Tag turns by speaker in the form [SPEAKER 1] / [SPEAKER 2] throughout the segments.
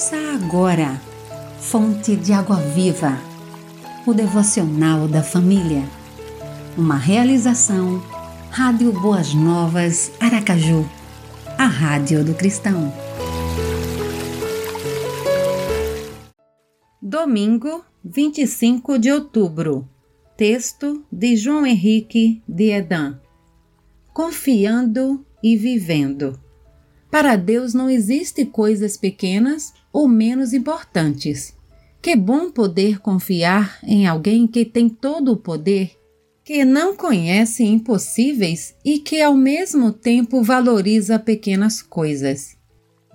[SPEAKER 1] Ouça agora, Fonte de Água Viva, o devocional da família. Uma realização, Rádio Boas Novas, Aracaju, a Rádio do Cristão. Domingo, 25 de outubro. Texto de João Henrique de Edan. Confiando e vivendo. Para Deus não existe coisas pequenas ou menos importantes. Que bom poder confiar em alguém que tem todo o poder, que não conhece impossíveis e que ao mesmo tempo valoriza pequenas coisas.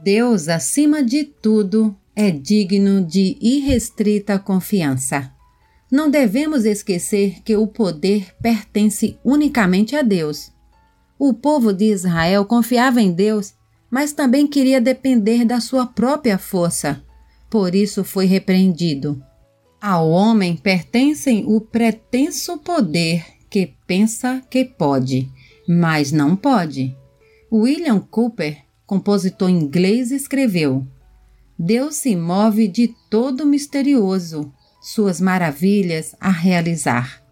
[SPEAKER 1] Deus, acima de tudo, é digno de irrestrita confiança. Não devemos esquecer que o poder pertence unicamente a Deus. O povo de Israel confiava em Deus mas também queria depender da sua própria força. Por isso foi repreendido. Ao homem pertencem o pretenso poder que pensa que pode, mas não pode. William Cooper, compositor inglês, escreveu: Deus se move de todo misterioso, suas maravilhas a realizar.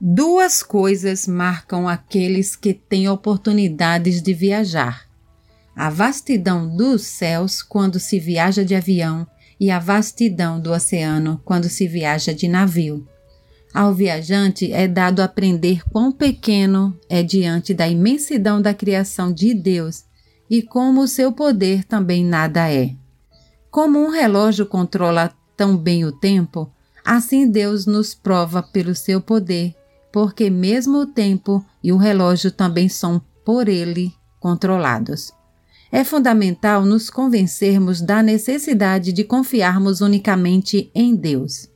[SPEAKER 1] Duas coisas marcam aqueles que têm oportunidades de viajar: a vastidão dos céus quando se viaja de avião e a vastidão do oceano quando se viaja de navio. Ao viajante é dado aprender quão pequeno é diante da imensidão da criação de Deus e como o seu poder também nada é. Como um relógio controla tão bem o tempo, assim Deus nos prova pelo seu poder, porque mesmo o tempo e o relógio também são por ele controlados é fundamental nos convencermos da necessidade de confiarmos unicamente em Deus.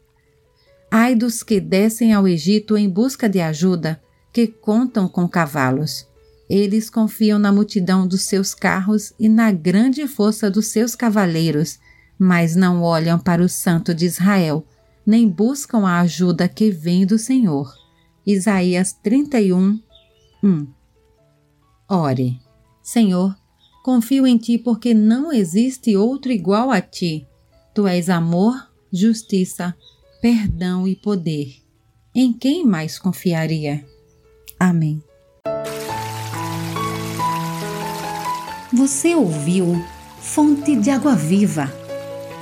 [SPEAKER 1] Ai dos que descem ao Egito em busca de ajuda, que contam com cavalos. Eles confiam na multidão dos seus carros e na grande força dos seus cavaleiros, mas não olham para o Santo de Israel, nem buscam a ajuda que vem do Senhor. Isaías 31, 1 Ore, Senhor, Confio em ti porque não existe outro igual a ti. Tu és amor, justiça, perdão e poder. Em quem mais confiaria? Amém. Você ouviu Fonte de Água Viva,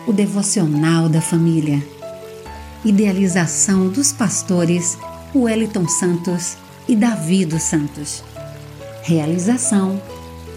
[SPEAKER 1] o devocional da família. Idealização dos pastores Wellington Santos e Davi dos Santos. Realização